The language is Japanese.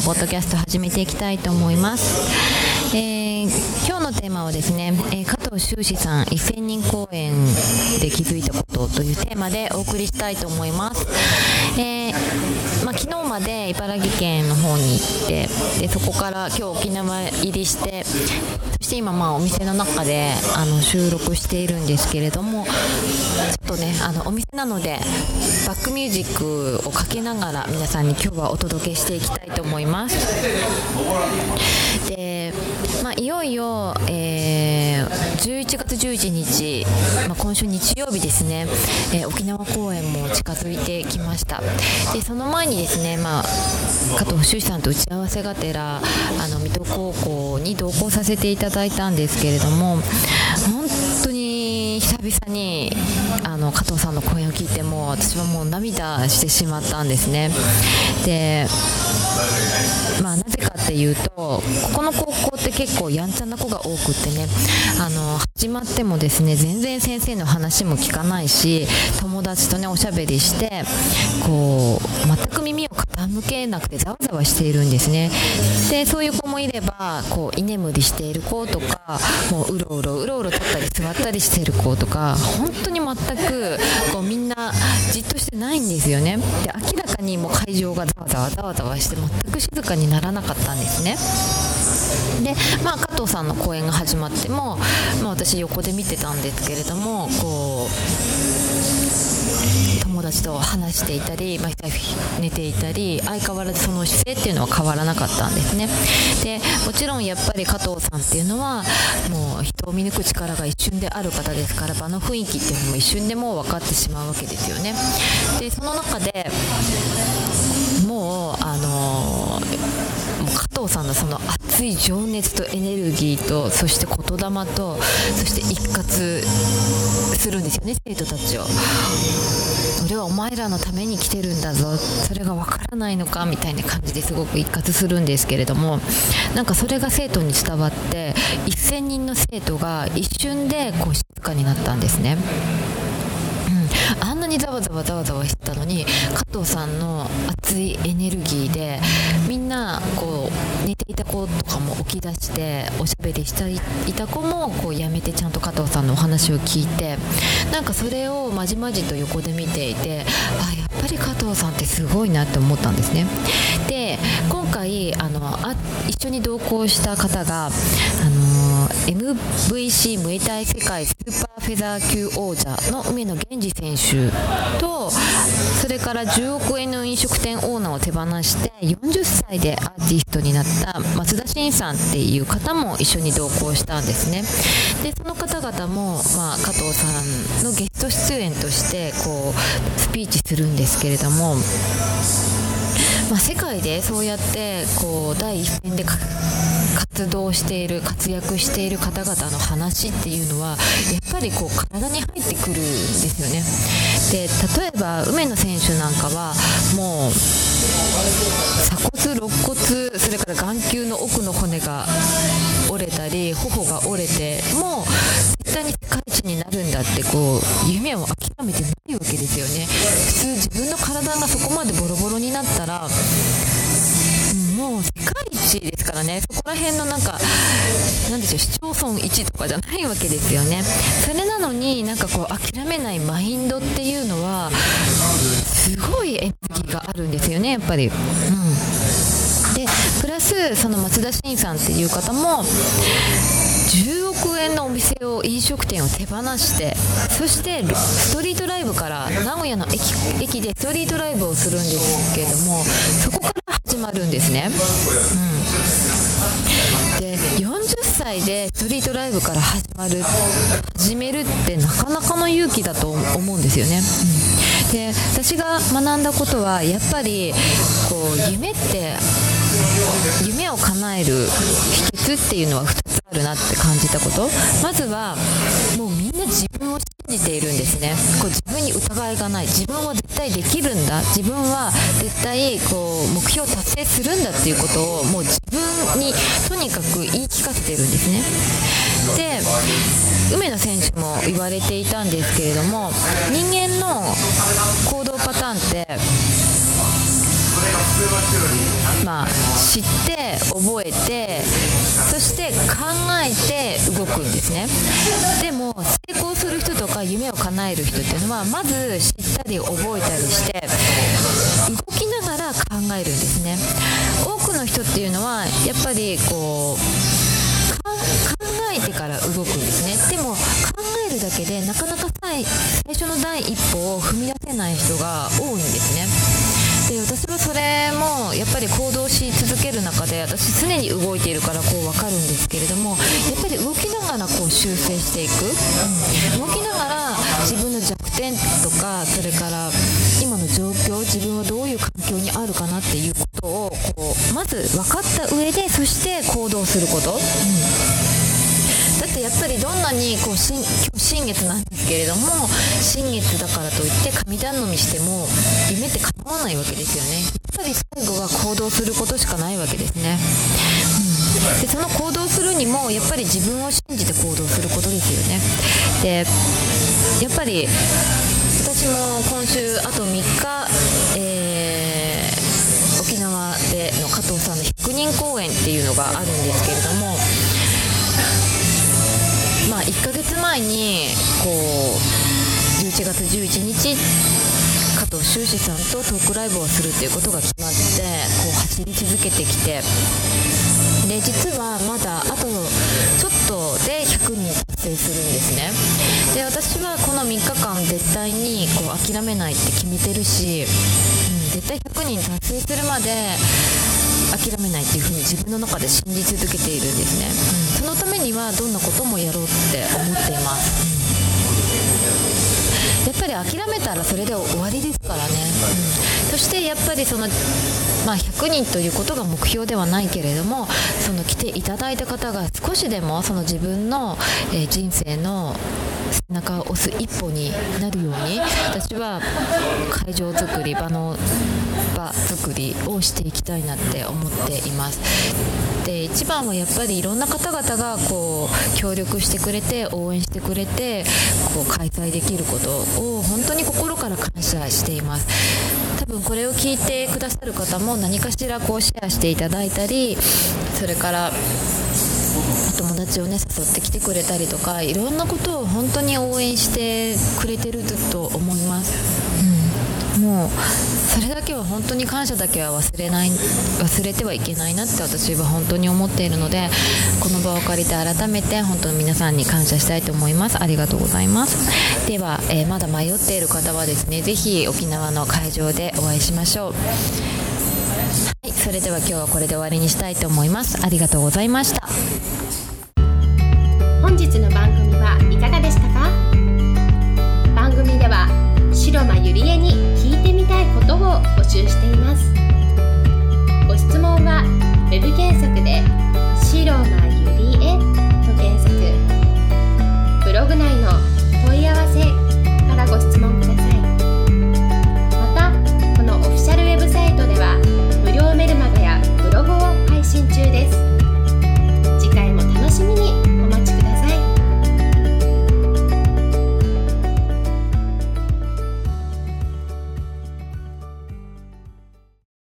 もポッドキャスト始めていきたいと思います、えー今日のテーマはですね、えー加藤修士さん1000人公演で気づいたことというテーマでお送りしたいと思います、えーまあ、昨日まで茨城県の方に行ってでそこから今日沖縄入りしてそして今まあお店の中であの収録しているんですけれどもちょっとねあのお店なのでバックミュージックをかけながら皆さんに今日はお届けしていきたいと思います。で、まあ、いよいよ、えー11月11日、まあ、今週日曜日ですね、えー沖縄公演も近づいてきました。でその前にですね、まあ、加藤修さんと打ち合わせがてらあの水戸高校に同行させていただいたんですけれども本当に久々にあの加藤さんの声を聞いても私はもう涙してしまったんですね。でまあっていうとここの高校って結構やんちゃな子が多くってねあの始まってもですね全然先生の話も聞かないし友達とねおしゃべりしてこう全く耳を傾けなくてざわざわしているんですね。でそういう子もいればこう居眠りしている子とかもううろうろうろうろ立ったり座ったりしている子とか本当に全くこうみんなじっとしてないんですよね。で明らかにもう会場がざわざわざわざわして全く静かにならなかったんですね。でまあ加藤さんの公演が始まっても、まあ、私横で見てたんですけれどもこう友達と話していたり、まあ、寝ていたり相変わらずその姿勢っていうのは変わらなかったんですね。でもちろんやっぱり加藤さんっていうのはもう人を見抜く力が一瞬である方ですから場の雰囲気っていうのも一瞬でもう分かってしまうわけですよね。でその中で藤さんのその熱い情熱とエネルギーとそして言霊とそして一括するんですよね生徒たちを。俺はお前らのために来てるんだぞ。それがわからないのかみたいな感じですごく一括するんですけれども。なんかそれが生徒に伝わって1000人の生徒が一瞬でこう静かになったんですね。にざわざわざわざわしてたのに加藤さんの熱いエネルギーでみんなこう寝ていた子とかも起き出しておしゃべりしていた子もこうやめてちゃんと加藤さんのお話を聞いてなんかそれをまじまじと横で見ていてあやっぱり加藤さんってすごいなって思ったんですね。で今回あのあ一緒に同行した方があの MVC ムエタイ世界スーパーフェザー級王者の梅野源氏選手とそれから10億円の飲食店オーナーを手放して40歳でアーティストになった松田真さんっていう方も一緒に同行したんですね。でその方々も、まあ、加藤さんのゲスト出演としてこうスピーチするんですけれどもまあ、世界でそうやってこう第一線で活動している活躍している方々の話っていうのはやっぱりこう体に入ってくるんですよね。で例えば梅野選手なんかはもう鎖骨肋骨それから眼球の奥の骨が折れたり頬が折れてもう絶対に世界一になるんだってこう夢を諦めてないわけですよね普通自分の体がそこまでボロボロになったらもう世界一ですからね。そこら辺のなんかなんでしょう市町村一とかじゃないわけですよね。それなのになんかこう諦めないマインドっていうのはすごいエネルギーがあるんですよねやっぱり。うん。でプラスその松田真さんっていう方も10億円のお店を飲食店を手放してそしてストリートライブから名古屋の駅でストリートライブをするんですけれどもそこまるんですね、うん、で40歳でストリートライブから始まる始めるってなかなかの勇気だと思うんですよね、うん、で私が学んだことはやっぱりこう夢って夢を叶える秘訣っていうのは2つあるなって感じたこと。まずはもうみんな自分をじているんですね。こう自分に疑いがない。自分は絶対できるんだ。自分は絶対こう目標を達成するんだっていうことをもう自分にとにかく言い聞かせているんですね。で梅野選手も言われていたんですけれども人間の行動パターンってまあ、知って覚えてそして考えて動くんですね。でも成功する人とか夢を叶える人っていうのはまず知ったり覚えたりして動きながら考えるんですね。多くの人っていうのはやっぱりこう考えてから動くんですね。でも考えるだけでなかなか最初の第一歩を踏み出せない人が多いんですね。で私はそれもやっぱり行動し続ける中で私常に動いているからこう分かるんですけれどもやっぱり動きながらこう修正していく、うん、動きながら自分の弱点とかそれから今の状況自分はどういう環境にあるかなっていうことをこうまず分かった上でそして行動すること、うんやっぱりどんなにこう新今日新月なんですけれども新月だからといって神頼みしても夢って叶わないわけですよね。やっぱり最後は行動することしかないわけですね、うん、でその行動するにもやっぱり自分を信じて行動することですよね。でやっぱり私も今週あと3日、えー、沖縄での加藤さんの100人公演っていうのがあるんですけれども、1ヶ月前にこう11月11日加藤修士さんとトークライブをするっていうことが決まってこう走り続けてきて。で実はまだあとちょっとで100人達成するんですね。で私はこの3日間絶対にこう諦めないって決めてるし、うん、絶対100人達成するまで諦めないっていうふうに自分の中で信じ続けているんですね、うん、そのためにはどんなこともやろうって思っています、うん、やっぱり諦めたらそれで終わりですからね、うん、そしてやっぱりそのまあ、100人ということが目標ではないけれどもその来ていただいた方が少しでもその自分の、えー、人生の背中を押す一歩になるように私は会場づくり場の場作りをしていきたいなって思っています。で一番はやっぱりいろんな方々がこう協力してくれて応援してくれてこう開催できることを本当に心から感謝しています。多分これを聞いてくださる方も何かしらこうシェアしていただいたりそれからお友達をね誘ってきてくれたりとかいろんなことを本当に応援してくれてると思います、もうそれだけは本当に感謝だけは忘れない忘れてはいけないなって私は本当に思っているのでこの場を借りて改めて本当に皆さんに感謝したいと思います。ありがとうございます。では、えー、まだ迷っている方はですね是非沖縄の会場でお会いしましょう。はいそれでは今日はこれで終わりにしたいと思います。ありがとうございました。本日の番組募集しています。ご質問は Web 検索で「白がゆりえ」と検索。ブログ内